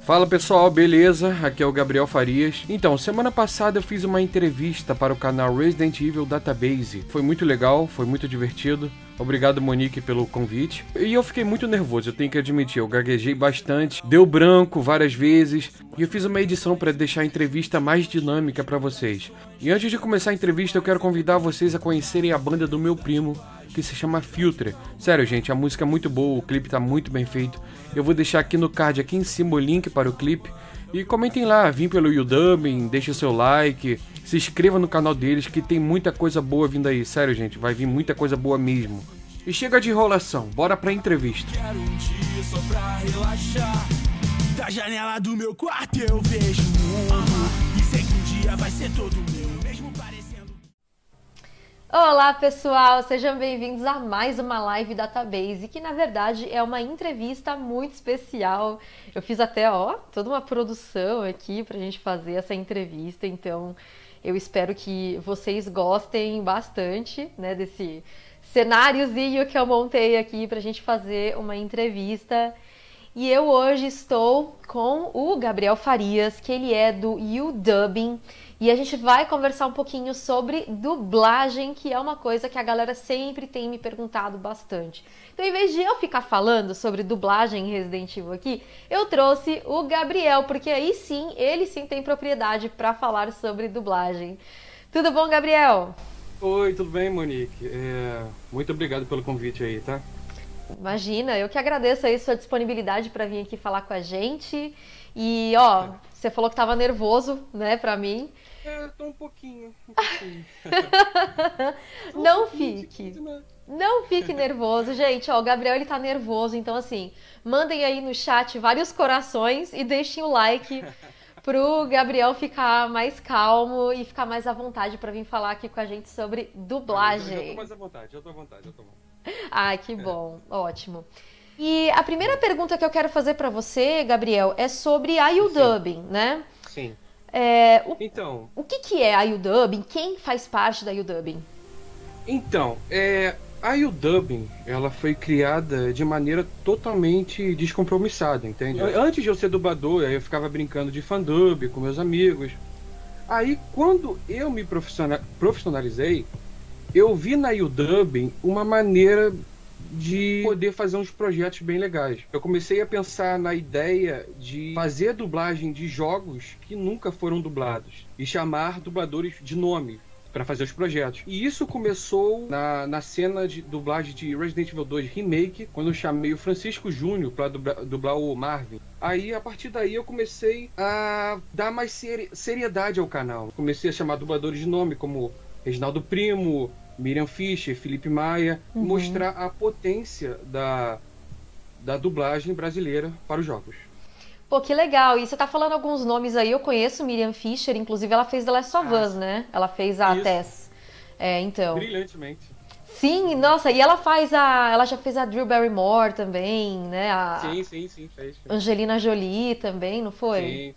Fala pessoal, beleza? Aqui é o Gabriel Farias. Então, semana passada eu fiz uma entrevista para o canal Resident Evil Database. Foi muito legal, foi muito divertido. Obrigado, Monique, pelo convite. E eu fiquei muito nervoso, eu tenho que admitir. Eu gaguejei bastante, deu branco várias vezes. E eu fiz uma edição para deixar a entrevista mais dinâmica para vocês. E antes de começar a entrevista, eu quero convidar vocês a conhecerem a banda do meu primo, que se chama Filter. Sério, gente, a música é muito boa, o clipe tá muito bem feito. Eu vou deixar aqui no card, aqui em cima, o link para o clipe. E comentem lá, vim pelo YouTubing, deixe seu like, se inscreva no canal deles que tem muita coisa boa vindo aí. Sério, gente, vai vir muita coisa boa mesmo. E chega de enrolação, bora pra entrevista. Quero um dia só pra relaxar. Da janela do meu quarto eu vejo o mundo. E sei que um dia vai ser todo meu. Olá pessoal, sejam bem-vindos a mais uma live Database, que na verdade é uma entrevista muito especial. Eu fiz até, ó, toda uma produção aqui pra gente fazer essa entrevista, então eu espero que vocês gostem bastante, né, desse cenáriozinho que eu montei aqui pra gente fazer uma entrevista. E eu hoje estou com o Gabriel Farias, que ele é do UDubbing, e a gente vai conversar um pouquinho sobre dublagem, que é uma coisa que a galera sempre tem me perguntado bastante. Então, em vez de eu ficar falando sobre dublagem em Resident Evil aqui, eu trouxe o Gabriel, porque aí sim, ele sim tem propriedade para falar sobre dublagem. Tudo bom, Gabriel? Oi, tudo bem, Monique? É, muito obrigado pelo convite aí, tá? Imagina, eu que agradeço aí sua disponibilidade para vir aqui falar com a gente. E ó, você falou que tava nervoso, né, pra mim. É, tô um pouquinho. Um pouquinho. Não Um pouquinho, fique. né? Não fique nervoso, gente. Ó, o Gabriel ele tá nervoso, então assim, mandem aí no chat vários corações e deixem o like pro Gabriel ficar mais calmo e ficar mais à vontade para vir falar aqui com a gente sobre Já, já tô dublagem. mais à vontade, já tô à vontade, já tô à vontade. Ah, que bom, ótimo. E a primeira pergunta que eu quero fazer para você, Gabriel, é sobre a UDubbing, né? Sim. É, o, Então, o que, que é a UDubbing? Quem faz parte da UDubbing? Então, é, a UDubbing, ela foi criada de maneira totalmente descompromissada, entende? Antes de eu ser dublador, eu ficava brincando de fandub com meus amigos. Aí, quando eu me profissionalizei, eu vi na UDubbing uma maneira de poder fazer uns projetos bem legais. Eu comecei a pensar na ideia de fazer dublagem de jogos que nunca foram dublados e chamar dubladores de nome para fazer os projetos. E isso começou na, na cena de dublagem de Resident Evil 2 Remake, quando eu chamei o Francisco Júnior para dublar, dublar o Marvin. Aí, a partir daí, eu comecei a dar mais seri- seriedade ao canal. Comecei a chamar dubladores de nome, como Reginaldo Primo, Miriam Fischer, Felipe Maia, Uhum. mostrar a potência da, da dublagem brasileira para os jogos. Pô, que legal. E você tá falando alguns nomes aí, eu conheço Miriam Fisher, inclusive ela fez The Last of Ah, Us, né? Ela fez a isso. Tess. É, então. Brilhantemente. Sim, nossa, e ela faz a. Ela já fez a Drew Barrymore também, né? A Sim, sim, sim, fez. fez. Angelina Jolie também, não foi? Sim.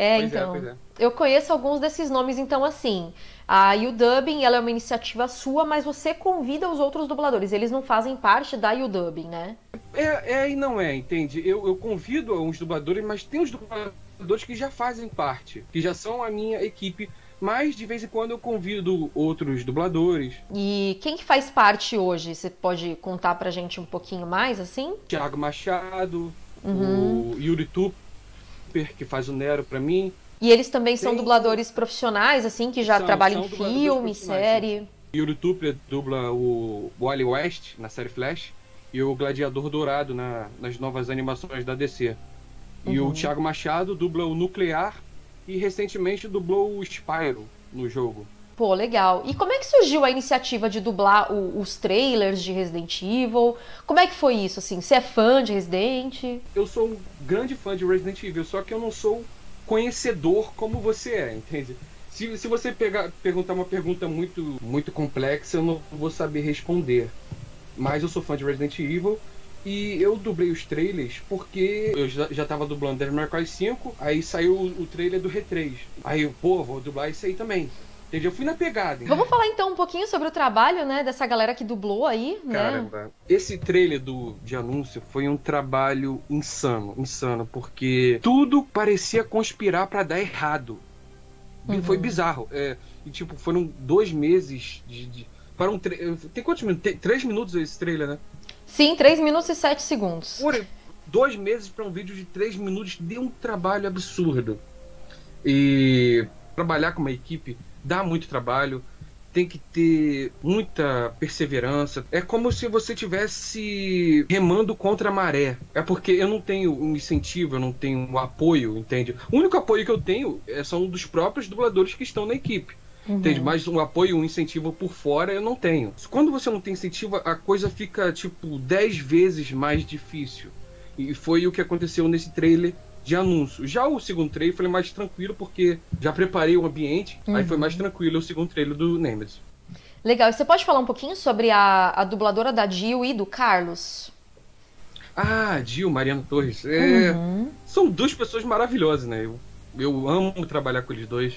É, Pois é, então. pois é. Eu conheço alguns desses nomes, então assim. A UDubbing, ela é uma iniciativa sua, mas você convida os outros dubladores. Eles não fazem parte da UDubbing, né? É, é e não é, entende? Eu, eu convido uns dubladores, mas tem uns dubladores que já fazem parte, que já são a minha equipe, mas de vez em quando eu convido outros dubladores. E quem que faz parte hoje? Você pode contar pra gente um pouquinho mais, assim? Thiago Machado, Uhum. o Yuri Tupper, que faz o Nero pra mim. E eles também são Tem- dubladores profissionais, assim, que já São- trabalham são em filme, série. Yuri Tupper dubla o Wally West na série Flash e o Gladiador Dourado na- nas novas animações da DC. E Uhum. o Thiago Machado dubla o Nuclear e recentemente dublou o Spyro no jogo. Pô, legal. E como é que surgiu a iniciativa de dublar o- os trailers de Resident Evil? Como é que foi isso, assim? Você é fã de Resident? Eu sou um grande fã de Resident Evil, só que eu não sou conhecedor como você é, entende? Se, se você pegar, perguntar uma pergunta muito, muito complexa, eu não vou saber responder. Mas eu sou fã de Resident Evil e eu dublei os trailers porque eu já, já tava dublando Devil May Cry 5, aí saiu o, o trailer do R3. Aí eu, pô, vou dublar isso aí também. Entende? Eu fui na pegada. Vamos falar então um pouquinho sobre o trabalho, né, dessa galera que dublou aí, né? Caramba, esse trailer do, de anúncio foi um trabalho insano, insano, porque tudo parecia conspirar para dar errado. Uhum. Foi bizarro. É, e, tipo, foram dois meses de. de para um. Tem quantos minutos? Tem três minutos esse trailer, né? Sim, três minutos e sete segundos. Por dois meses para um vídeo de três minutos deu um trabalho absurdo. E trabalhar com uma equipe dá muito trabalho, tem que ter muita perseverança. É como se você tivesse remando contra a maré. É porque eu não tenho um incentivo, eu não tenho um apoio, entende? O único apoio que eu tenho é, são dos próprios dubladores que estão na equipe. Uhum. Entende? Mas um apoio, um incentivo por fora eu não tenho. Quando você não tem incentivo, a coisa fica tipo 10 vezes mais difícil. E foi o que aconteceu nesse trailer de anúncio. Já o segundo trailer foi mais tranquilo, porque já preparei o ambiente, uhum. aí foi mais tranquilo o segundo trailer do Nemesis. Legal, e você pode falar um pouquinho sobre a, a dubladora da Jill e do Carlos? Ah, Jill, Mariana Torres. É, uhum. São duas pessoas maravilhosas, né? Eu, eu amo trabalhar com eles dois.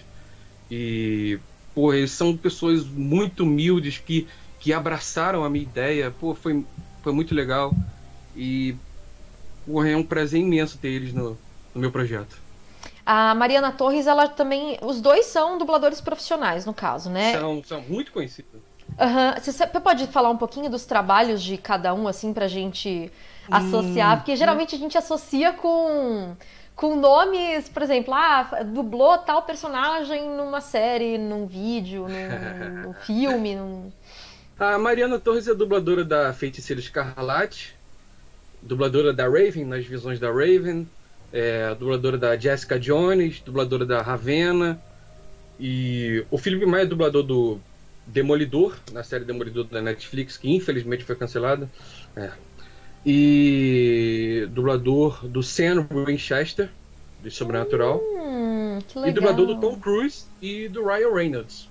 E, pô, eles são pessoas muito humildes que, que abraçaram a minha ideia. Pô, foi, foi muito legal. E, pô, é um prazer imenso ter eles no, no meu projeto. A Mariana Torres, ela também. Os dois são dubladores profissionais, no caso, né? São, são muito conhecidos. Uhum. Você pode falar um pouquinho dos trabalhos de cada um, assim, pra gente associar? Hum, Porque geralmente a gente associa com, com nomes, por exemplo, ah, dublou tal personagem numa série, num vídeo, num, num filme. Num... A Mariana Torres é dubladora da Feiticeira Escarlate, dubladora da Raven, nas visões da Raven, é, dubladora da Jessica Jones, dubladora da Ravena. E o Felipe Maia é dublador do Demolidor, na série Demolidor da Netflix, que infelizmente foi cancelada. É. E dublador do Sam Winchester, de Sobrenatural. Hum, e dublador do Tom Cruise e do Ryan Reynolds.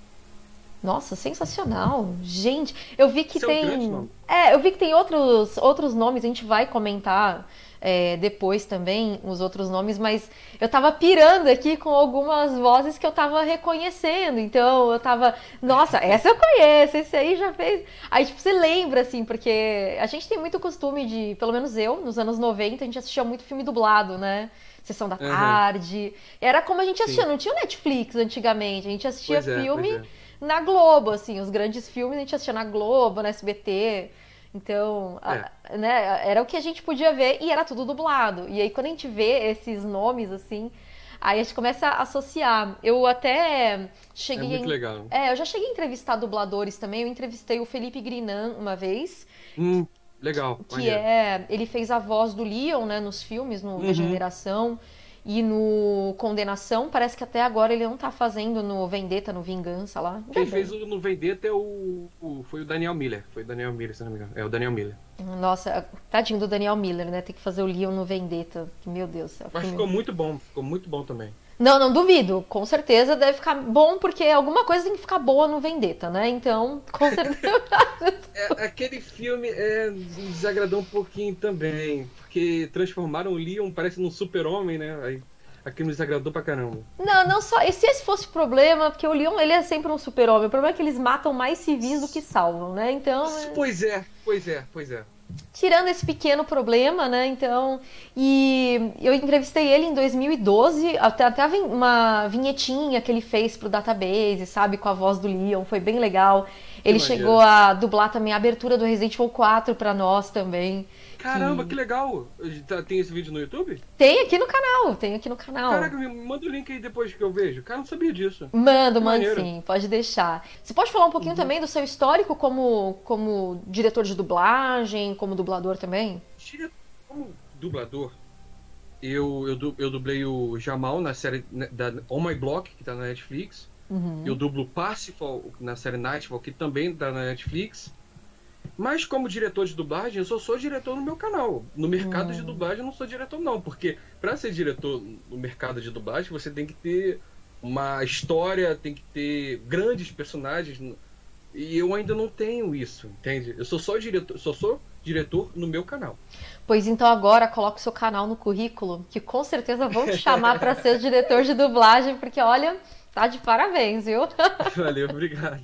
Nossa, sensacional. Gente, eu vi que tem. É, um é, eu vi que tem outros, outros nomes, a gente vai comentar é, depois também os outros nomes, mas eu tava pirando aqui com algumas vozes que eu tava reconhecendo. Então eu tava, nossa, essa eu conheço, esse aí já fez. Aí, tipo, você lembra, assim, porque a gente tem muito costume de, pelo menos eu, nos anos 90, a gente assistia muito filme dublado, né? Sessão da tarde. Era como a gente assistia, Sim. não tinha Netflix antigamente, a gente assistia pois é, filme é, é. na Globo, assim, os grandes filmes a gente assistia na Globo, na SBT. Então, é. a, né, era o que a gente podia ver e era tudo dublado. E aí, quando a gente vê esses nomes assim, aí a gente começa a associar. Eu até cheguei. É muito legal. É, eu já cheguei a entrevistar dubladores também. Eu entrevistei o Felipe Grinan uma vez. Hum, legal. Que é. Ele fez a voz do Leon, né, nos filmes, no uhum. Regeneração. E no Condenação, parece que até agora ele não tá fazendo no Vendetta, no Vingança lá. Quem fez o, no Vendetta é o, o, Foi o Daniel Miller. Foi o Daniel Miller, se não me engano. É o Daniel Miller. Nossa, tadinho do Daniel Miller, né? Tem que fazer o Leon no Vendetta. Meu Deus. É Mas filme... ficou muito bom, ficou muito bom também. Não, não duvido. Com certeza deve ficar bom, porque alguma coisa tem que ficar boa no Vendetta, né? Então, com certeza. é, aquele filme é, desagradou um pouquinho também. Porque transformaram o Leon, parece num super-homem, né? Aí aquilo me desagradou pra caramba. Não, não só. E se esse fosse o problema, porque o Leon ele é sempre um super-homem. O problema é que eles matam mais civis do que salvam, né? Então. É pois é, pois é, pois é tirando esse pequeno problema, né? Então, e eu entrevistei ele em 2012, até, até uma vinhetinha que ele fez pro database, sabe, com a voz do Leon, foi bem legal. Ele chegou a dublar também a abertura do Resident Evil 4 para nós também. Caramba, que... que... legal! Tá, tem esse vídeo no YouTube? Tem aqui no canal, tem aqui no canal. Caraca, me manda o link aí depois que eu vejo. Cara, não sabia disso. Mando, mando sim, pode deixar. Você pode falar um pouquinho uhum. também do seu histórico como, como diretor de dublagem, como dublador também? Como dublador, eu, eu, eu dublei o Jamal na série né, da On My Block, que tá na Netflix. Uhum. Eu dublo Parsifal na série Nightfall, que também tá na Netflix. Mas como diretor de dublagem, eu só sou diretor no meu canal. No mercado hum. de dublagem eu não sou diretor não, porque para ser diretor no mercado de dublagem, você tem que ter uma história, tem que ter grandes personagens. E eu ainda não tenho isso, entende? Eu sou só diretor, só sou diretor no meu canal. Pois então agora coloque o seu canal no currículo, que com certeza vão te chamar para ser diretor de dublagem, porque olha, Tá de parabéns, viu? Valeu, obrigado.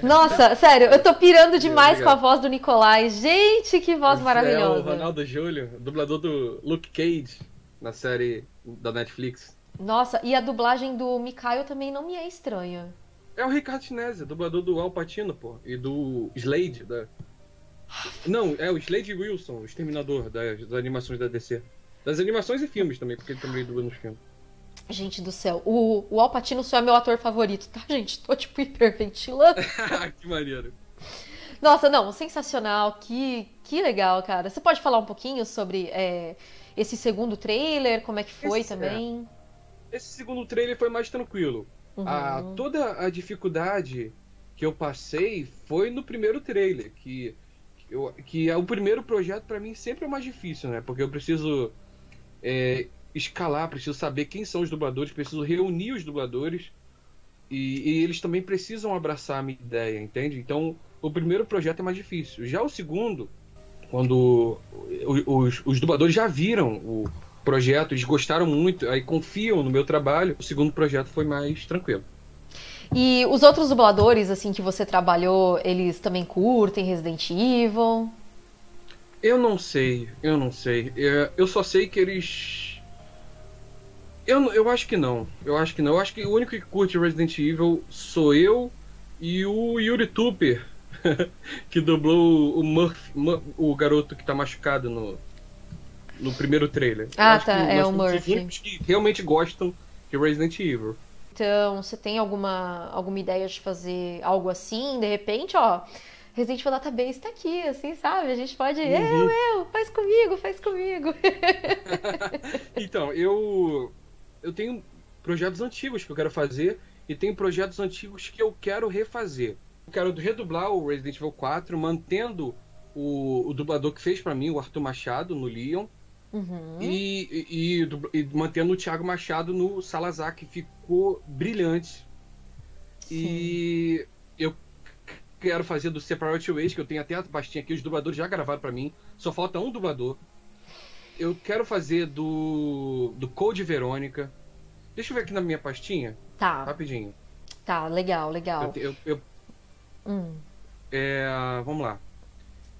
Nossa, sério, eu tô pirando demais com a voz do Nicolai. Gente, que voz maravilhosa. É o Ronaldo Júlio, dublador do Luke Cage na série da Netflix. Nossa, e a dublagem do Mikael também não me é estranha. É o Ricardo Chinese, dublador do Al Pacino, pô. E do Slade, da... Não, é o Slade Wilson, o exterminador das, das animações da DC. Das animações e filmes também, porque ele também dubla nos filmes. Gente do céu, o, o Alpatino só é meu ator favorito, tá, gente? Tô, tipo, hiperventilando. que maneiro. Nossa, não, sensacional, que, que legal, cara. Você pode falar um pouquinho sobre é, esse segundo trailer, como é que foi esse, é. também? É. Esse segundo trailer foi mais tranquilo. Uhum. A, toda a dificuldade que eu passei foi no primeiro trailer, que, que, eu, que é o primeiro projeto para mim sempre é o mais difícil, né? Porque eu preciso é, escalar, preciso saber quem são os dubladores, preciso reunir os dubladores e, e, eles também precisam abraçar a minha ideia, entende? Então, o primeiro projeto é mais difícil. Já o segundo, quando os, os dubladores já viram o projeto, eles gostaram muito, aí confiam no meu trabalho, o segundo projeto foi mais tranquilo. E os outros dubladores, assim, que você trabalhou, eles também curtem Resident Evil? Eu não sei, eu não sei. É, eu só sei que eles eu, eu acho que não. Eu acho que não. Eu acho que o único que curte Resident Evil sou eu e o Yuri Tupper, que dublou o Murphy, o garoto que tá machucado no, no primeiro trailer. Ah, tá. É o Murphy. que realmente gostam de Resident Evil. Então, você tem alguma, alguma ideia de fazer algo assim? De repente, ó, Resident Evil Database tá aqui, assim, sabe? A gente pode. Uhum. Eu, eu, faz comigo, faz comigo. então, eu eu tenho projetos antigos que eu quero fazer e tenho projetos antigos que eu quero refazer. Eu quero redublar o Resident Evil 4, mantendo o, o dublador que fez para mim, o Arthur Machado, no Leon. Uhum. E, e, e, e, mantendo o Thiago Machado no Salazar, que ficou brilhante. Sim. E eu quero fazer do Separate Ways, que eu tenho até a pastinha aqui, os dubladores já gravaram para mim. Só falta um dublador eu quero fazer do, do Code Verônica. Deixa eu ver aqui na minha pastinha. Tá. Rapidinho. Tá, legal, legal. Eu, eu, eu hum. é, vamos lá.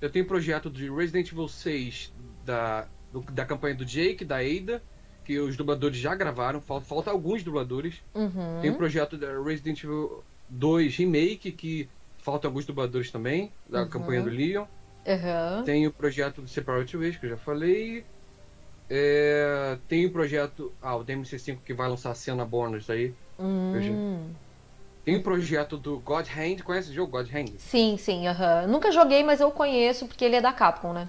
Eu tenho projeto de Resident Evil 6 da, do, da campanha do Jake, da Ada, que os dubladores já gravaram. Falta, falta alguns dubladores. Uhum. Tem o projeto da Resident Evil 2 Remake, que faltam alguns dubladores também, da uhum. campanha do Leon. Uhum. Tem o projeto do Separate Ways, que eu já falei. É, tem o um projeto. Ah, o DMC5 que vai lançar a cena bônus aí. Hum. Tem o um projeto do God Hand. Conhece o jogo God Hand? Sim, sim. Uh -huh. Nunca joguei, mas eu conheço porque ele é da Capcom, né?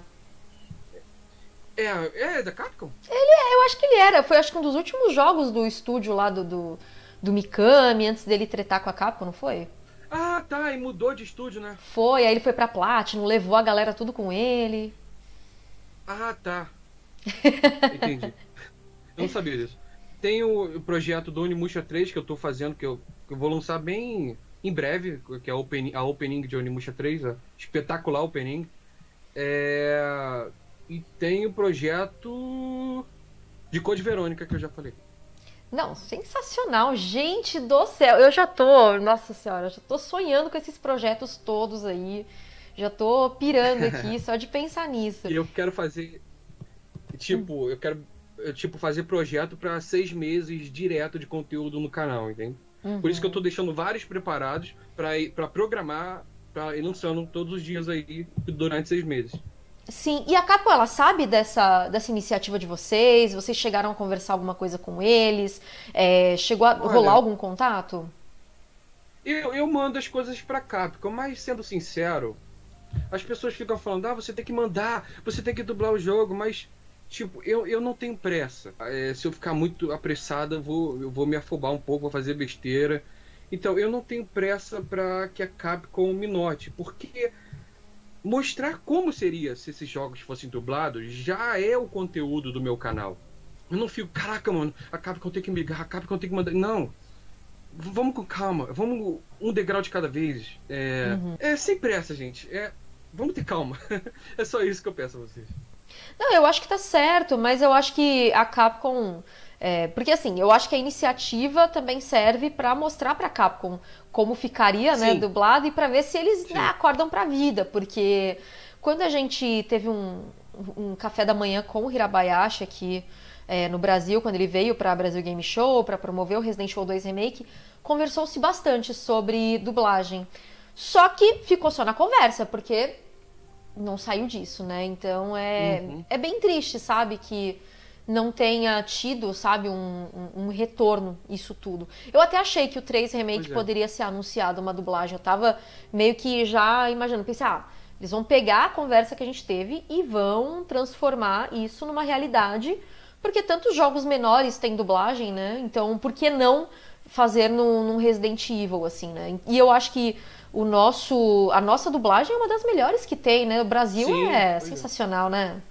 É, é da Capcom? Ele é, eu acho que ele era. Foi acho que um dos últimos jogos do estúdio lá do, do, do Mikami, antes dele tretar com a Capcom, não foi? Ah, tá, e mudou de estúdio, né? Foi, aí ele foi pra Platinum, levou a galera tudo com ele. Ah, tá. Entendi. Eu não sabia disso. Tem o projeto do Onimusha 3 que eu tô fazendo, que eu, que eu vou lançar bem em breve, que é a opening, a opening de Onimusha 3, a espetacular opening. É... E tem o projeto de Code Verônica, que eu já falei. Não, sensacional. Gente do céu, eu já tô, nossa senhora, já tô sonhando com esses projetos todos aí. Já tô pirando aqui só de pensar nisso. E eu quero fazer Tipo, eu quero tipo, fazer projeto para seis meses direto de conteúdo no canal, entende? Uhum. Por isso que eu tô deixando vários preparados para programar, para ir lançando todos os dias aí durante seis meses. Sim, e a Capo, ela sabe dessa, dessa iniciativa de vocês? Vocês chegaram a conversar alguma coisa com eles? É, chegou a Olha, rolar algum contato? Eu, eu mando as coisas pra Capcom, mas sendo sincero, as pessoas ficam falando, ah, você tem que mandar, você tem que dublar o jogo, mas Tipo, eu, eu não tenho pressa. É, se eu ficar muito apressado, eu vou, eu vou me afobar um pouco, vou fazer besteira. Então, eu não tenho pressa para que a Capcom me note, porque mostrar como seria se esses jogos fossem dublados já é o conteúdo do meu canal. Eu não fico, caraca, mano, a Capcom tem que me ligar, a Capcom tem que mandar. Não. Vamos com calma, vamos um degrau de cada vez. É, uhum. é sem pressa, gente. É, vamos ter calma. é só isso que eu peço a vocês. Não, eu acho que tá certo, mas eu acho que a Capcom É, porque assim, eu acho que a iniciativa também serve para mostrar para Capcom como ficaria, né, dublado e para ver se eles né, acordam para a vida, porque quando a gente teve um, um café da manhã com o Hirabayashi aqui é, no Brasil, quando ele veio para Brasil Game Show para promover o Resident Evil 2 Remake, conversou-se bastante sobre dublagem. Só que ficou só na conversa, porque não saiu disso, né? Então é, uhum. é bem triste, sabe, que não tenha tido, sabe, um, um, um, retorno, isso tudo. Eu até achei que o 3 Remake é. poderia ser anunciado uma dublagem. Eu tava meio que já imaginando, pensei, ah, eles vão pegar a conversa que a gente teve e vão transformar isso numa realidade, porque tantos jogos menores têm dublagem, né? Então, por que não fazer num, num Resident Evil, assim, né? E eu acho que o nosso, a nossa dublagem é uma das melhores que tem, né? O Brasil Sim, é, é. sensacional, é. né?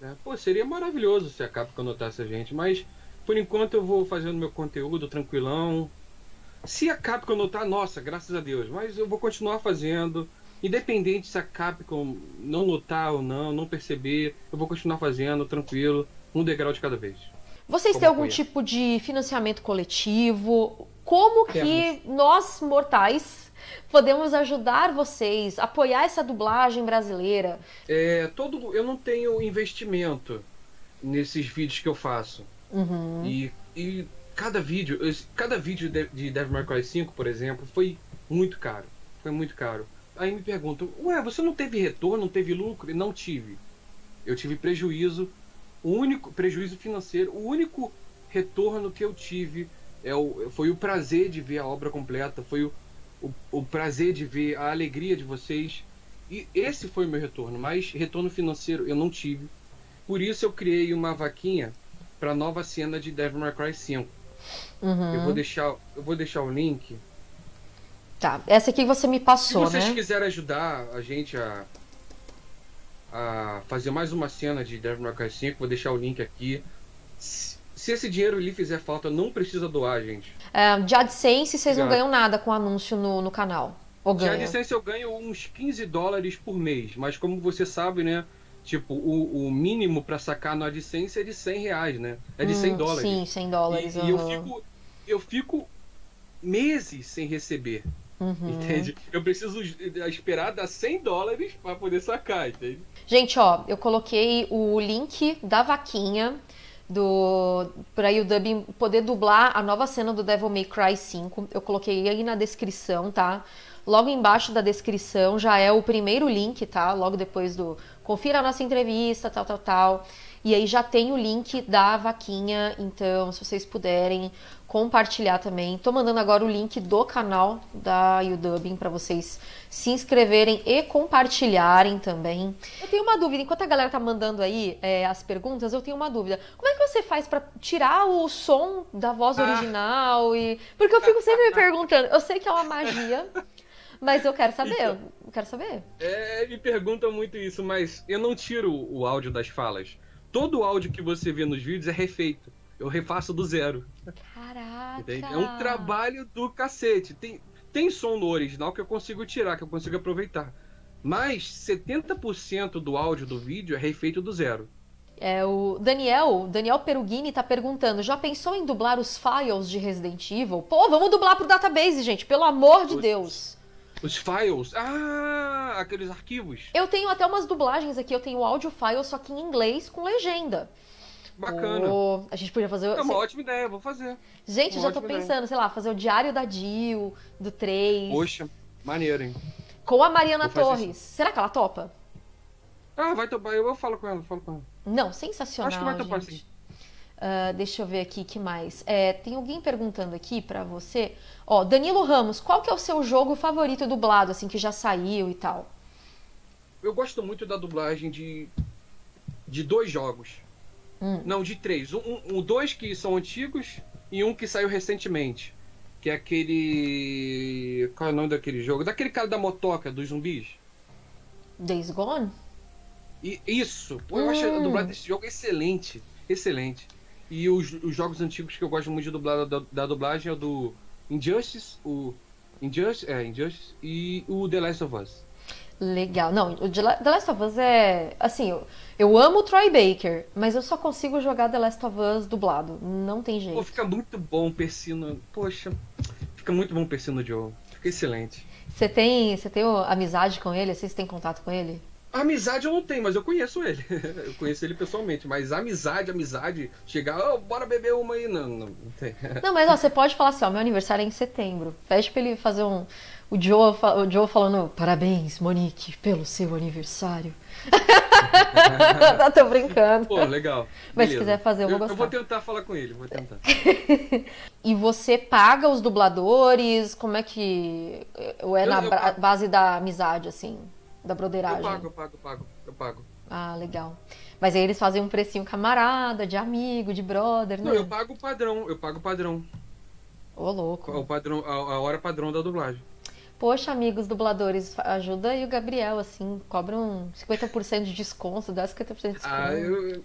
É. Pô, seria maravilhoso se a Capcom notasse a gente, mas por enquanto eu vou fazendo meu conteúdo tranquilão. Se a Capcom notar, nossa, graças a Deus, mas eu vou continuar fazendo. Independente se a Capcom não notar ou não, não perceber, eu vou continuar fazendo tranquilo, um degrau de cada vez. Vocês têm algum tipo de financiamento coletivo? Como que nós, mortais, podemos ajudar vocês, apoiar essa dublagem brasileira? É, todo, eu não tenho investimento nesses vídeos que eu faço. Uhum. E, e cada vídeo, cada vídeo de Devil May Cry 5, por exemplo, foi muito caro. Foi muito caro. Aí me perguntam, ué, você não teve retorno, não teve lucro? Não tive. Eu tive prejuízo, o único prejuízo financeiro, o único retorno que eu tive é o, foi o prazer de ver a obra completa, foi o, o, o prazer de ver a alegria de vocês. E esse foi o meu retorno, mas retorno financeiro eu não tive. Por isso eu criei uma vaquinha para nova cena de Devil May Cry 5. Uhum. Eu vou deixar, eu vou deixar o link Tá, essa aqui você me passou, Se vocês né? quiserem ajudar a gente a, a fazer mais uma cena de Devil May Cry 5, vou deixar o link aqui. Se, se esse dinheiro lhe fizer falta, não precisa doar, gente. É, de AdSense, vocês não ganham nada com anúncio no, no canal. Ou de AdSense eu ganho uns 15 dólares por mês, mas como você sabe, né? Tipo, o, o mínimo para sacar no AdSense é de 100 reais, né? É de hum, 100 dólares. Sim, 100 dólares. E, uhum. e eu, fico, eu fico meses sem receber. Uhum. Entende? Eu preciso esperar dar 100 dólares para poder sacar, entende? Gente, ó, eu coloquei o link da vaquinha do para o Dub poder dublar a nova cena do Devil May Cry 5. Eu coloquei aí na descrição, tá? Logo embaixo da descrição já é o primeiro link, tá? Logo depois do confira a nossa entrevista, tal, tal, tal. E aí já tem o link da vaquinha, então se vocês puderem compartilhar também. Tô mandando agora o link do canal da Udubing para vocês se inscreverem e compartilharem também. Eu tenho uma dúvida, enquanto a galera tá mandando aí é, as perguntas, eu tenho uma dúvida. Como é que você faz para tirar o som da voz ah. original e porque eu fico sempre me perguntando. Eu sei que é uma magia. Mas eu quero saber, então, eu quero saber. É, me perguntam muito isso, mas eu não tiro o áudio das falas todo o áudio que você vê nos vídeos é refeito. Eu refaço do zero. Caraca! Entende? É um trabalho do cacete. Tem, tem som no original que eu consigo tirar, que eu consigo aproveitar. Mas 70% do áudio do vídeo é refeito do zero. É, o Daniel, Daniel Perugini tá perguntando: já pensou em dublar os files de Resident Evil? Pô, vamos dublar pro database, gente, pelo amor de os, Deus. Os files? Ah, aqueles arquivos. Eu tenho até umas dublagens aqui, eu tenho áudio file, só que em inglês com legenda. Bacana. a gente podia fazer. É uma ótima ideia, vou fazer. Gente, uma já tô pensando, ideia. sei lá, fazer o diário da Dil, do 3. Poxa, maneiro, hein? Com a Mariana Torres. Isso. Será que ela topa? Ah, vai topar. Eu falo com ela, falo com ela. Não, sensacional. Acho que vai topar, gente. sim. Uh, deixa eu ver aqui que mais. É, tem alguém perguntando aqui para você. Ó, Danilo Ramos, qual que é o seu jogo favorito dublado, assim, que já saiu e tal? Eu gosto muito da dublagem de, de dois jogos. Hum. Não, de três. Um, um, dois que são antigos e um que saiu recentemente. Que é aquele. Qual é o nome daquele jogo? Daquele cara da motoca, dos zumbis. Days Gone? E, isso. Pô, eu hum. acho a dublagem desse jogo excelente. Excelente. E os, os jogos antigos que eu gosto muito de dublar da, da dublagem é o do Injustice, o Injustice, é, Injustice e o The Last of Us. Legal. Não, o The Last of Us é. Assim, eu, eu amo o Troy Baker, mas eu só consigo jogar The Last of Us dublado. Não tem jeito. Pô, fica muito bom o Persino. Poxa, fica muito bom o Persino Joe. Fica excelente. Você tem, você tem amizade com ele? Assim, você tem contato com ele? Amizade eu não tenho, mas eu conheço ele. eu conheço ele pessoalmente. Mas amizade, amizade, chegar, oh, bora beber uma aí, não, não, não tem. não, mas ó, você pode falar assim, ó, meu aniversário é em setembro. Pede pra ele fazer um. O Joe, o Joe falando, parabéns, Monique, pelo seu aniversário. Tô brincando. Pô, legal. Mas Beleza. se quiser fazer, eu vou gostar. Eu vou tentar falar com ele, vou tentar. e você paga os dubladores? Como é que. Ou é eu, na eu base da amizade, assim? Da broderagem? Eu pago, eu pago, eu pago, eu pago. Ah, legal. Mas aí eles fazem um precinho camarada, de amigo, de brother, né? Não, eu pago o padrão, eu pago o padrão. Ô, louco. O padrão, a, a hora padrão da dublagem. Poxa, amigos dubladores, ajuda aí o Gabriel, assim, cobram 50% de desconto, dá 50% de desconto. Ah, eu.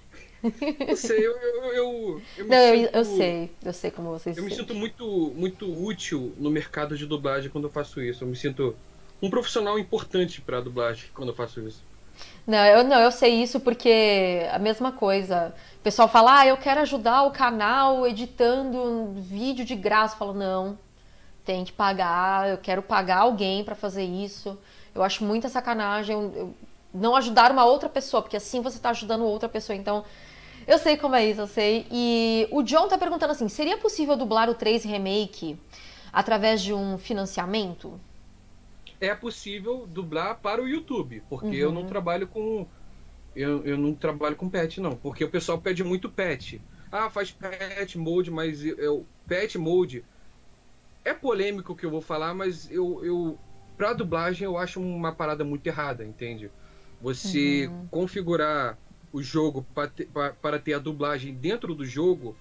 Eu sei, eu, eu, eu, eu Não, sinto, eu, sei, eu sei como vocês Eu me sinto muito, muito útil no mercado de dublagem quando eu faço isso. Eu me sinto um profissional importante pra dublagem quando eu faço isso. Não, eu não, eu sei isso porque a mesma coisa. O pessoal fala, ah, eu quero ajudar o canal editando um vídeo de graça. Eu falo, não, tem que pagar, eu quero pagar alguém para fazer isso. Eu acho muita sacanagem eu, eu não ajudar uma outra pessoa, porque assim você tá ajudando outra pessoa. Então, eu sei como é isso, eu sei. E o John tá perguntando assim: seria possível dublar o 3 Remake através de um financiamento? É possível dublar para o YouTube, porque uhum. eu não uhum. trabalho com. Eu, eu não trabalho com pet, não. Porque o pessoal pede muito pet. Ah, faz pet mode, mas eu, pet mode é polêmico o que eu vou falar, mas eu, eu pra dublagem eu acho uma parada muito errada, entende? Você uhum. configurar o jogo para ter, para ter a dublagem dentro do jogo,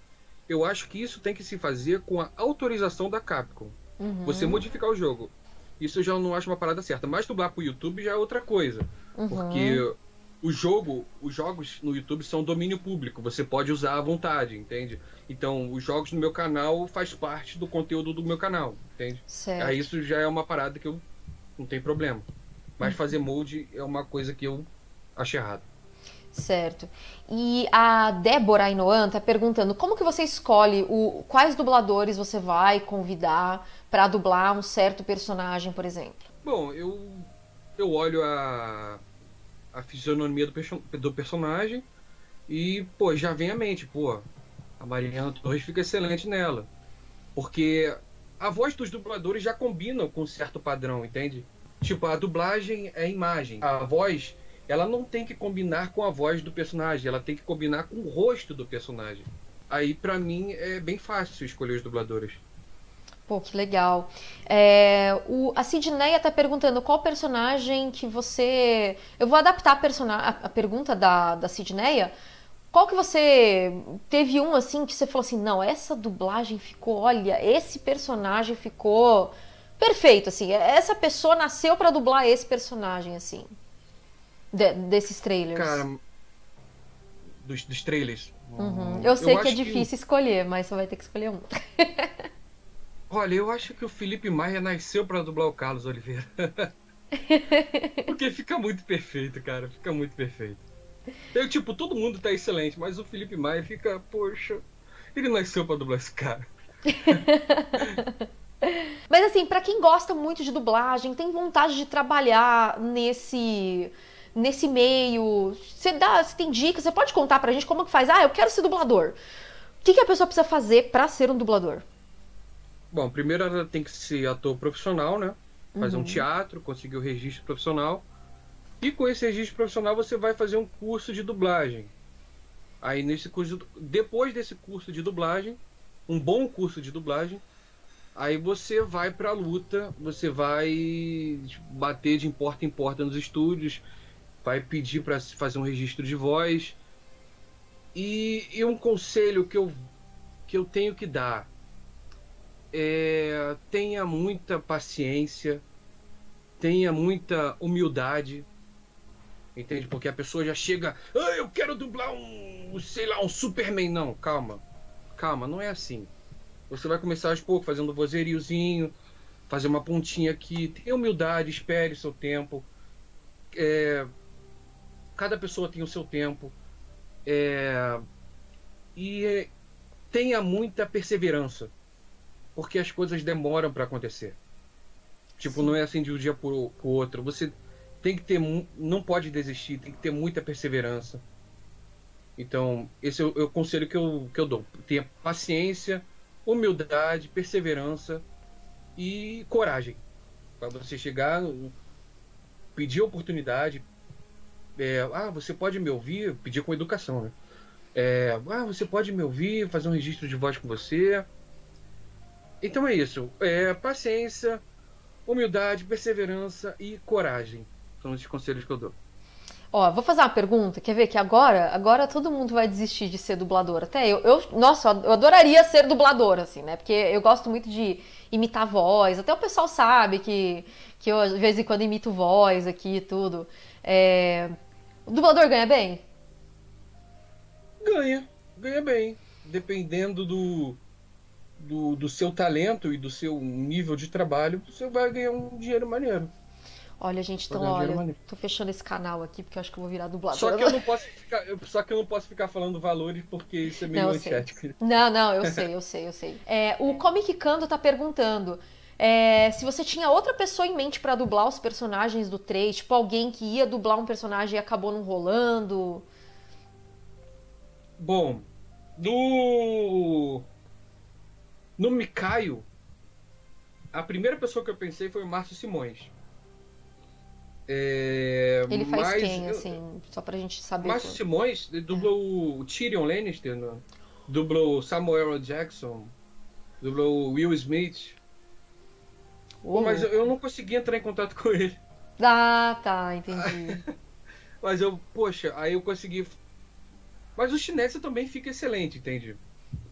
eu acho que isso tem que se fazer com a autorização da Capcom. Uhum. Você modificar o jogo. Isso eu já não acho uma parada certa. Mas dublar pro YouTube já é outra coisa. Uhum. Porque o jogo, os jogos no YouTube são domínio público, você pode usar à vontade, entende? Então, os jogos no meu canal faz parte do conteúdo do meu canal, entende? Certo. Aí isso já é uma parada que eu não tem problema. Mas fazer molde é uma coisa que eu acho errado. Certo. E a Débora Ainoan está perguntando como que você escolhe o, quais dubladores você vai convidar para dublar um certo personagem, por exemplo? Bom, eu, eu olho a, a fisionomia do, do personagem e, pô, já vem à mente, pô, a Mariana Torres fica excelente nela. Porque a voz dos dubladores já combina com um certo padrão, entende? Tipo, a dublagem é imagem. A voz, ela não tem que combinar com a voz do personagem, ela tem que combinar com o rosto do personagem. Aí, para mim, é bem fácil escolher os dubladores. Pô, que legal. É, o, a Sidneia tá perguntando qual personagem que você. Eu vou adaptar a, persona... a, a pergunta da, da Sidneia. Qual que você. Teve um assim que você falou assim: não, essa dublagem ficou. Olha, esse personagem ficou perfeito, assim. Essa pessoa nasceu para dublar esse personagem, assim. De, desses trailers. Cara. Dos, dos trailers. Uhum. Eu sei eu que é difícil que... escolher, mas você vai ter que escolher um. Olha, eu acho que o Felipe Maia nasceu para dublar o Carlos Oliveira. Porque fica muito perfeito, cara. Fica muito perfeito. Eu, tipo, todo mundo tá excelente, mas o Felipe Maia fica, poxa, ele nasceu para dublar esse cara. mas assim, para quem gosta muito de dublagem, tem vontade de trabalhar nesse nesse meio, você dá, você tem dicas, você pode contar pra gente como que faz? Ah, eu quero ser dublador. O que, que a pessoa precisa fazer para ser um dublador? Bom, primeiro ela tem que ser ator profissional, né? Fazer uhum. um teatro, conseguir o registro profissional. E com esse registro profissional você vai fazer um curso de dublagem. Aí nesse curso, depois desse curso de dublagem, um bom curso de dublagem, aí você vai pra luta, você vai bater de porta em porta nos estúdios, vai pedir para fazer um registro de voz. E, e um conselho que eu, que eu tenho que dar é, tenha muita paciência, tenha muita humildade, entende? Porque a pessoa já chega, ah, eu quero dublar um, sei lá, um Superman. Não, calma, calma, não é assim. Você vai começar aos poucos, fazendo vozeiriozinho, fazer uma pontinha aqui, tenha humildade, espere seu tempo. é, cada pessoa tem o seu tempo. É, e tenha muita perseverança. Porque as coisas demoram para acontecer. Tipo, Sim. não é assim de um dia pro, pro outro. Você tem que ter. Não pode desistir, tem que ter muita perseverança. Então, esse é o, é o conselho que eu, que eu dou. Tenha paciência, humildade, perseverança e coragem. Para você chegar, pedir oportunidade. É, ah, você pode me ouvir? Pedir com educação, né? É, ah, você pode me ouvir, fazer um registro de voz com você. Então é isso. É, paciência, humildade, perseverança e coragem. São os conselhos que eu dou. Ó, vou fazer uma pergunta. Quer ver que agora, agora todo mundo vai desistir de ser dublador. Até eu, eu, nossa, eu adoraria ser dublador, assim, né? Porque eu gosto muito de imitar voz. Até o pessoal sabe que, que eu, de vez em quando, imito voz aqui e tudo. É... O dublador ganha bem? Ganha, ganha bem. Dependendo do, do, do seu talento e do seu nível de trabalho, você vai ganhar um dinheiro maneiro. Olha, gente, então olha, tô fechando esse canal aqui porque eu acho que eu vou virar dublador. Só que eu não posso ficar, só que eu não posso ficar falando valores porque isso é meio não, antiético. Não, não, eu sei, eu sei, eu sei. É, o Comic Cando tá perguntando é, se você tinha outra pessoa em mente para dublar os personagens do 3, tipo alguém que ia dublar um personagem e acabou não rolando. Bom, no no Mikaio, a primeira pessoa que eu pensei foi o Márcio Simões. É, ele faz mas, quem, assim, só pra gente saber. Márcio Simões dublou é. o Tyrion Lannister, no, dublou Samuel. Jackson, dublou Will Smith. Pô, mas eu, eu, não consegui entrar em contato com ele. Ah, tá, entendi. mas eu, poxa, aí eu consegui. Mas o chinês também fica excelente, entende?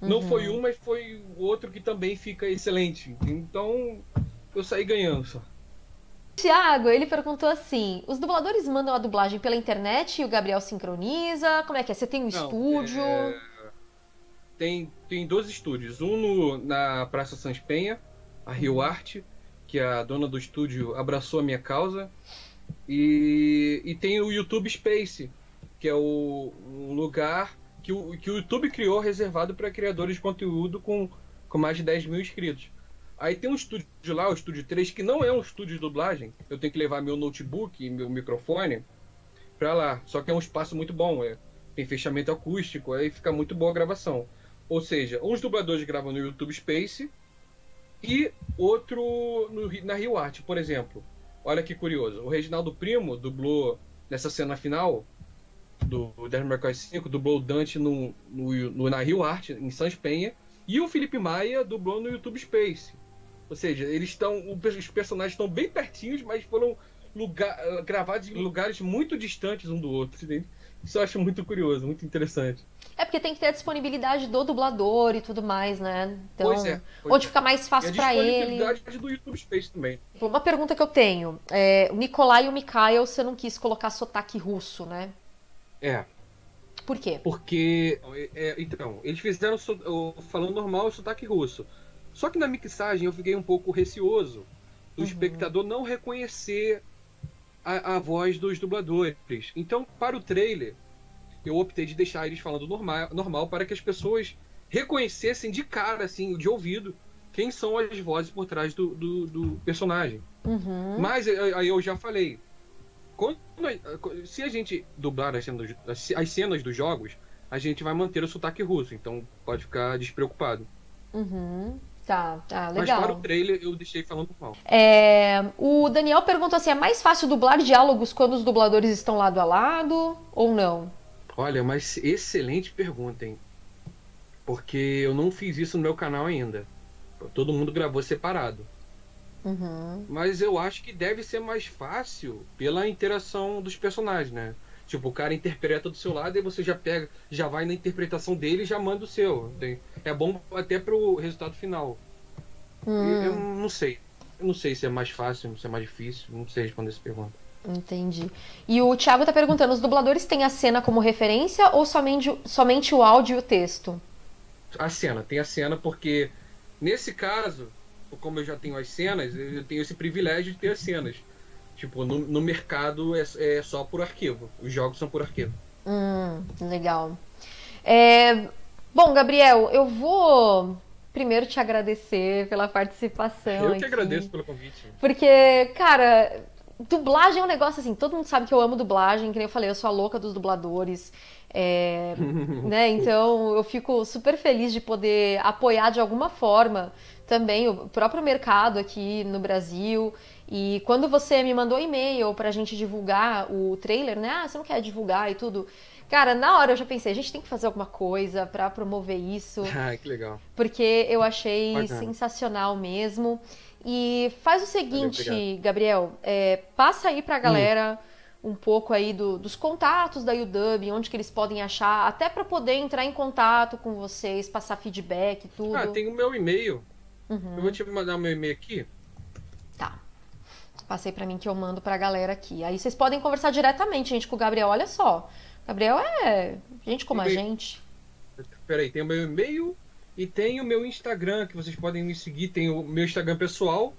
Uhum. Não foi um, mas foi o outro que também fica excelente. Então eu saí ganhando só. Tiago, ele perguntou assim: os dubladores mandam a dublagem pela internet e o Gabriel sincroniza? Como é que é? Você tem um Não, estúdio? É... Tem, tem dois estúdios. Um no, na Praça Sans Penha, a Rio uhum. Arte, que a dona do estúdio abraçou a minha causa. E, e tem o YouTube Space, que é o, um lugar que o, que o YouTube criou reservado para criadores de conteúdo com, com mais de 10 mil inscritos. Aí tem um estúdio lá, o estúdio 3, que não é um estúdio de dublagem. Eu tenho que levar meu notebook e meu microfone pra lá. Só que é um espaço muito bom. É, tem fechamento acústico, aí fica muito boa a gravação. Ou seja, uns dubladores gravam no YouTube Space e outro no, na Rio Art, por exemplo. Olha que curioso. O Reginaldo Primo dublou nessa cena final do Devil May Cry 5, dublou o Dante no, no, no, na Rio Art, em Sans Penha. E o Felipe Maia dublou no YouTube Space. Ou seja, eles estão. Os personagens estão bem pertinhos, mas foram lugar, gravados em lugares muito distantes um do outro. Isso eu acho muito curioso, muito interessante. É porque tem que ter a disponibilidade do dublador e tudo mais, né? Então, pois é. Pois onde é. fica mais fácil para ele. A disponibilidade do YouTube Space também. Uma pergunta que eu tenho. É, o Nikolai e o Mikhail, você não quis colocar sotaque russo, né? É. Por quê? Porque, é, então, eles fizeram falando normal o sotaque russo. Só que na mixagem eu fiquei um pouco receoso do uhum. espectador não reconhecer a, a, voz dos dubladores. Então, para o trailer, eu optei de deixar eles falando normal, normal para que as pessoas reconhecessem de cara, assim, de ouvido, quem são as vozes por trás do, do, do personagem. Uhum. Mas aí eu já falei. Quando, se a gente dublar as cenas, as cenas dos jogos, a gente vai manter o sotaque russo, então pode ficar despreocupado. Uhum. Tá, tá, legal. Mas para o trailer eu deixei falando mal. É, o Daniel perguntou assim: é mais fácil dublar diálogos quando os dubladores estão lado a lado ou não? Olha, mas excelente pergunta, hein? Porque eu não fiz isso no meu canal ainda. Todo mundo gravou separado. Uhum. Mas eu acho que deve ser mais fácil pela interação dos personagens, né? Tipo, o cara interpreta do seu lado e você já pega, já vai na interpretação dele e já manda o seu. É bom até pro resultado final. Hum. Eu não sei. Eu não sei se é mais fácil, se é mais difícil. Não sei responder essa pergunta. Entendi. E o Thiago tá perguntando: os dubladores têm a cena como referência ou somente, somente o áudio e o texto? A cena, tem a cena porque nesse caso, como eu já tenho as cenas, eu tenho esse privilégio de ter as cenas. Tipo, no, no mercado é, é, só por arquivo. Os jogos são por arquivo. Hum, legal. É, bom, Gabriel, eu vou primeiro te agradecer pela participação. Eu que agradeço pelo convite. Porque, cara, dublagem é um negócio assim, todo mundo sabe que eu amo dublagem, que nem eu falei, eu sou a louca dos dubladores. É, né? Então eu fico super feliz de poder apoiar de alguma forma também o próprio mercado aqui no Brasil. E quando você me mandou e-mail pra gente divulgar o trailer, né? Ah, você não quer divulgar e tudo. Cara, na hora eu já pensei, a gente tem que fazer alguma coisa para promover isso. Ah, que legal. Porque eu achei Bacana. sensacional mesmo. E faz o seguinte, Valeu, Gabriel, é, passa aí pra galera hum. um pouco aí do, dos contatos da UW, onde que eles podem achar, até para poder entrar em contato com vocês, passar feedback e tudo. Ah, tem o meu e-mail. Uhum. Eu vou te mandar o meu e-mail aqui. Tá. Passei para mim que eu mando pra galera aqui. Aí vocês podem conversar diretamente, gente, com o Gabriel. Olha só. Gabriel é gente como a gente. Peraí, tem o meu e-mail e tem o meu Instagram, que vocês podem me seguir. Tem o meu Instagram pessoal,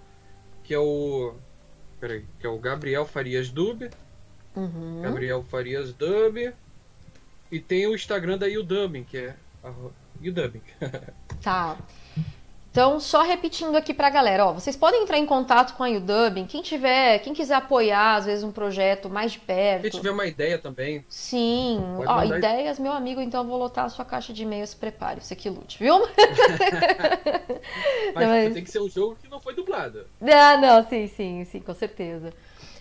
que é o. Peraí, que é o Gabriel Farias Dub. Uhum. Gabriel Farias Dub. E tem o Instagram da Udubing, que é. Udubing. tá. Então, só repetindo aqui pra galera, ó, vocês podem entrar em contato com a UDubbing, quem tiver, quem quiser apoiar, às vezes, um projeto mais de perto. Quem tiver uma ideia também. Sim, ó, ideias, meu amigo, então eu vou lotar a sua caixa de e-mail, se prepare, você que lute, viu? mas, não, mas, tem que ser um jogo que não foi dublado. Ah, não, sim, sim, sim, com certeza.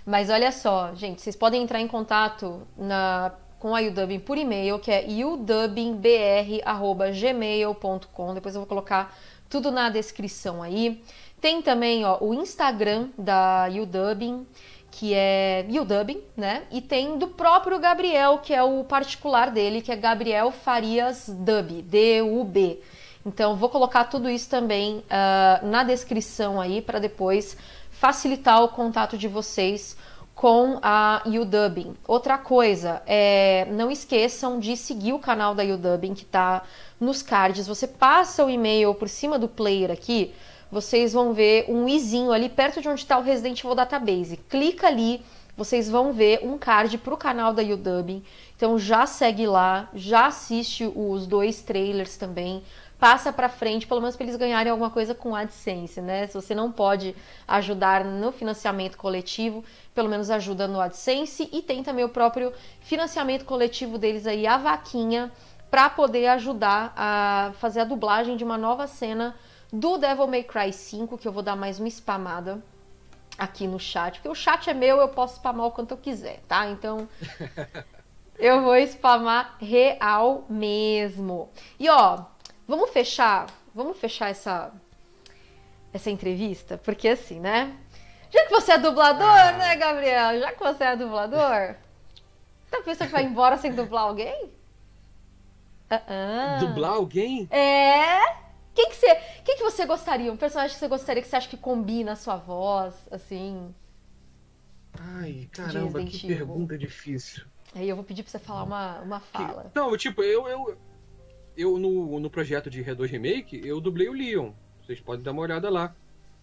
Mas olha só, gente, vocês podem entrar em contato na com a UDubbing por e-mail, que é udubbingbr.gmail.com. Depois eu vou colocar tudo na descrição aí. Tem também ó, o Instagram da Udubbing, que é Udubbing, né? E tem do próprio Gabriel, que é o particular dele, que é Gabriel Farias Dub, D-U-B. Então, vou colocar tudo isso também uh, na descrição aí para depois facilitar o contato de vocês com a Udubbing. Outra coisa, é, não esqueçam de seguir o canal da Udubbing que está nos cards. Você passa o e-mail por cima do player aqui, vocês vão ver um izinho ali perto de onde está o Resident Evil Database. Clica ali, vocês vão ver um card para o canal da Udubbing. Então já segue lá, já assiste os dois trailers também passa para frente, pelo menos para eles ganharem alguma coisa com a AdSense, né? Se você não pode ajudar no financiamento coletivo, pelo menos ajuda no AdSense e tem também o próprio financiamento coletivo deles aí, a vaquinha, para poder ajudar a fazer a dublagem de uma nova cena do Devil May Cry 5, que eu vou dar mais uma spamada aqui no chat, porque o chat é meu, eu posso spamar o quanto eu quiser, tá? Então, eu vou spamar real mesmo. E ó, Vamos fechar, vamos fechar essa essa entrevista, porque assim, né? Já que você é dublador, ah. né, Gabriel? Já que você é dublador, tá pensando que vai embora sem dublar alguém? Uh -uh. Dublar alguém? É. Quem que você, quem que você gostaria? Um personagem que você gostaria que você acha que combina a sua voz, assim? Ai, caramba, que pergunta difícil. Aí eu vou pedir pra você falar uma, uma fala. Que, não, tipo, eu, eu, eu no, no projeto de Redor Remake, eu dublei o Leon. Vocês podem dar uma olhada lá.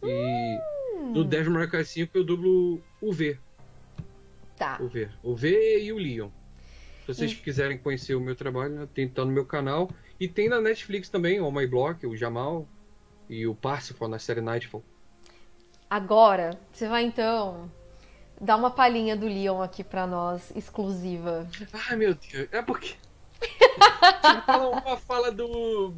E hum. no Devil May Cry 5 eu dublo o V. Tá. O V. O V e o Leon. Se vocês hum. quiserem conhecer o meu trabalho, tem tá no meu canal. E tem na Netflix também, o My Block, o Jamal e o Parsifal na série Nightfall. Agora, você vai então dar uma palhinha do Leon aqui para nós, exclusiva. Ai, meu Deus. É porque fala uma fala do.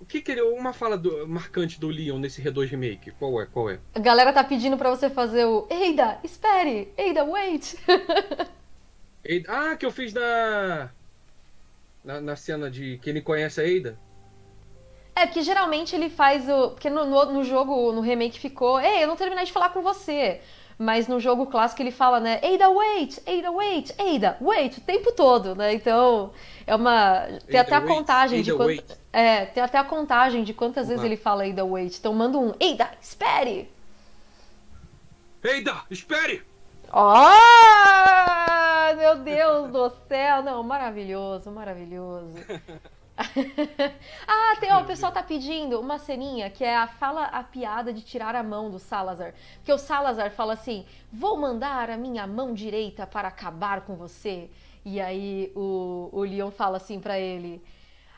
O que que ele. Uma fala do, marcante do Leon nesse Redor Remake. Qual é? Qual é? A galera tá pedindo pra você fazer o. Eida, espere! Eida, wait! Eida, ah, que eu fiz na. Na, na cena de que ele conhece a Eida. É, porque geralmente ele faz o. Porque no, no, no jogo, no remake ficou. Ei, eu não terminei de falar com você. Mas no jogo clássico ele fala, né? Ada, wait! Ada, wait! Ada, wait! O tempo todo, né? Então, é uma. Tem Ada, até a wait, contagem de quantas. É, tem até a contagem de quantas vezes ele fala Ada, wait. Então, manda um Ada, espere! Ada, espere! Oh! Meu Deus do céu! Não, maravilhoso, maravilhoso. ah, tem, ó, o pessoal tá pedindo uma ceninha que é a fala a piada de tirar a mão do Salazar. Porque o Salazar fala assim: vou mandar a minha mão direita para acabar com você. E aí o, o Leon fala assim para ele: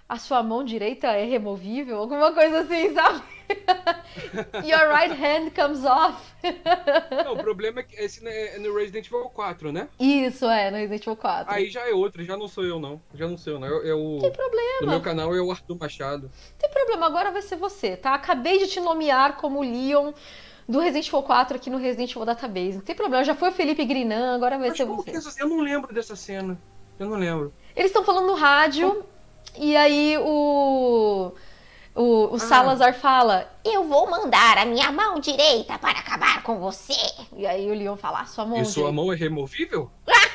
a sua mão direita é removível? Alguma coisa assim, sabe? Your right hand comes off. Não, o problema é que esse é no Resident Evil 4, né? Isso, é, no Resident Evil 4. Aí já é outro, já não sou eu, não. Já não sou eu, não. É, é o... Tem problema. No meu canal é o Arthur Machado. Tem problema, agora vai ser você, tá? Acabei de te nomear como Leon do Resident Evil 4 aqui no Resident Evil Database. Não tem problema, já foi o Felipe Grinan, agora vai Mas ser você. Eu não lembro dessa cena. Eu não lembro. Eles estão falando no rádio. E aí o. O, o ah. Salazar fala: Eu vou mandar a minha mão direita para acabar com você. E aí o Leon fala: Sua mão. E direita. sua mão é removível?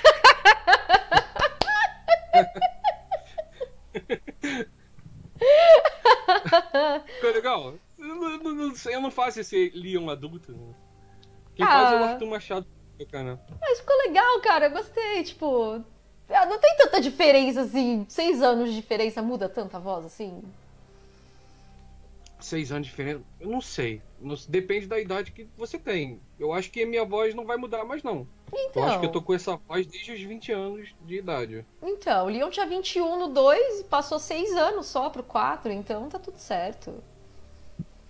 Ficou legal? Eu não, não, eu não faço esse Leon adulto. Né? Quem ah. faz é o Arthur Machado. Cara. Mas ficou legal, cara. Eu gostei. Tipo, ah, não tem tanta diferença assim. Seis anos de diferença muda tanta voz assim? Seis anos de diferença? Eu não sei. Depende da idade que você tem. Eu acho que a minha voz não vai mudar mais, não. Então. Eu acho que eu tô com essa voz desde os 20 anos de idade. Então, o Leon tinha 21 no 2 e passou seis anos só pro 4, então tá tudo certo.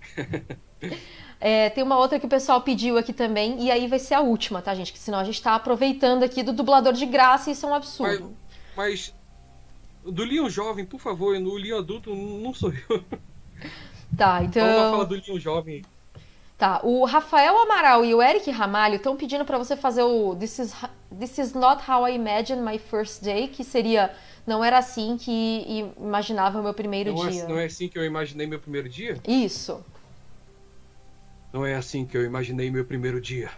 É, tem uma outra que o pessoal pediu aqui também, e aí vai ser a última, tá, gente? Que senão a gente tá aproveitando aqui do dublador de graça e isso é um absurdo. Mas, mas do Leon jovem, por favor, no Leon adulto não sou eu. Tá, então. Vamos falar do Leon jovem. Tá, o Rafael Amaral e o Eric Ramalho estão pedindo para você fazer o This is, This is Not How I Imagined My First Day, que seria Não era assim que imaginava o meu primeiro não é dia. É, não é assim que eu imaginei meu primeiro dia? Isso. Não é assim que eu imaginei meu primeiro dia.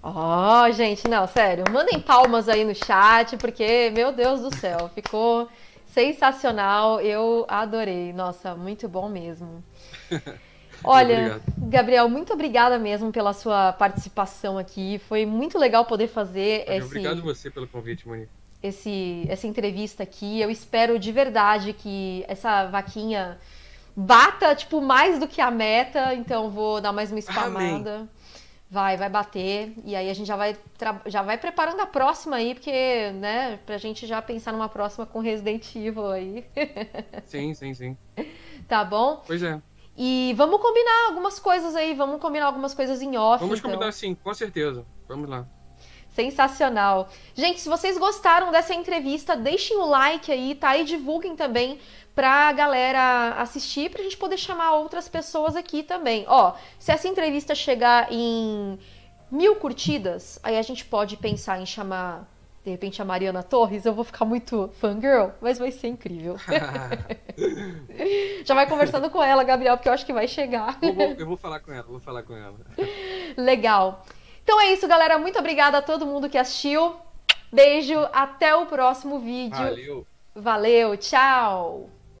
Ó, oh, gente, não, sério, mandem palmas aí no chat, porque, meu Deus do céu, ficou sensacional, eu adorei. Nossa, muito bom mesmo. Olha, Gabriel, muito obrigada mesmo pela sua participação aqui. Foi muito legal poder fazer esse. Obrigado você pelo convite, Monique. Esse, essa entrevista aqui. Eu espero de verdade que essa vaquinha bata, tipo, mais do que a meta, então vou dar mais uma spamada. Amém. Vai, vai bater. E aí a gente já vai, já vai preparando a próxima aí, porque, né, pra gente já pensar numa próxima com Resident Evil aí. sim, sim, sim. Tá bom? Pois é. E vamos combinar algumas coisas aí, vamos combinar algumas coisas em off. Vamos então. combinar sim, com certeza. Vamos lá. Sensacional. Gente, se vocês gostaram dessa entrevista, deixem o like aí, tá? E divulguem também pra galera assistir, pra gente poder chamar outras pessoas aqui também. Ó, se essa entrevista chegar em mil curtidas, aí a gente pode pensar em chamar, de repente, a Mariana Torres. Eu vou ficar muito fangirl, mas vai ser incrível. Já vai conversando com ela, Gabriel, porque eu acho que vai chegar. Eu vou, eu vou falar com ela, vou falar com ela. Legal. Então é isso, galera. Muito obrigada a todo mundo que assistiu. Beijo, até o próximo vídeo. Valeu. Valeu, tchau.